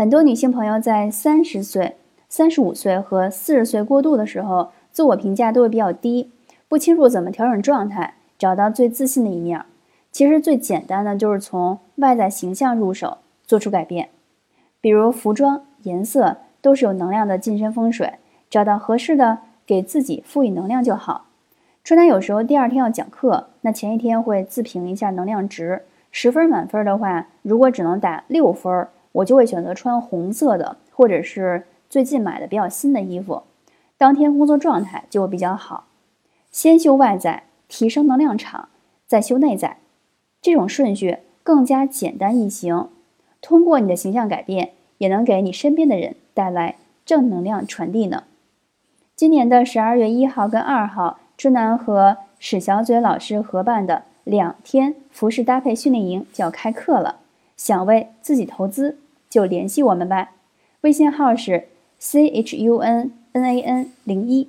很多女性朋友在三十岁、三十五岁和四十岁过渡的时候，自我评价都会比较低，不清楚怎么调整状态，找到最自信的一面。其实最简单的就是从外在形象入手，做出改变。比如服装、颜色都是有能量的近身风水，找到合适的，给自己赋予能量就好。春楠有时候第二天要讲课，那前一天会自评一下能量值，十分满分的话，如果只能打六分。我就会选择穿红色的，或者是最近买的比较新的衣服，当天工作状态就会比较好。先修外在，提升能量场，再修内在，这种顺序更加简单易行。通过你的形象改变，也能给你身边的人带来正能量传递呢。今年的十二月一号跟二号，春楠和史小嘴老师合办的两天服饰搭配训练营就要开课了。想为自己投资，就联系我们吧。微信号是 c h u n n a n 零一。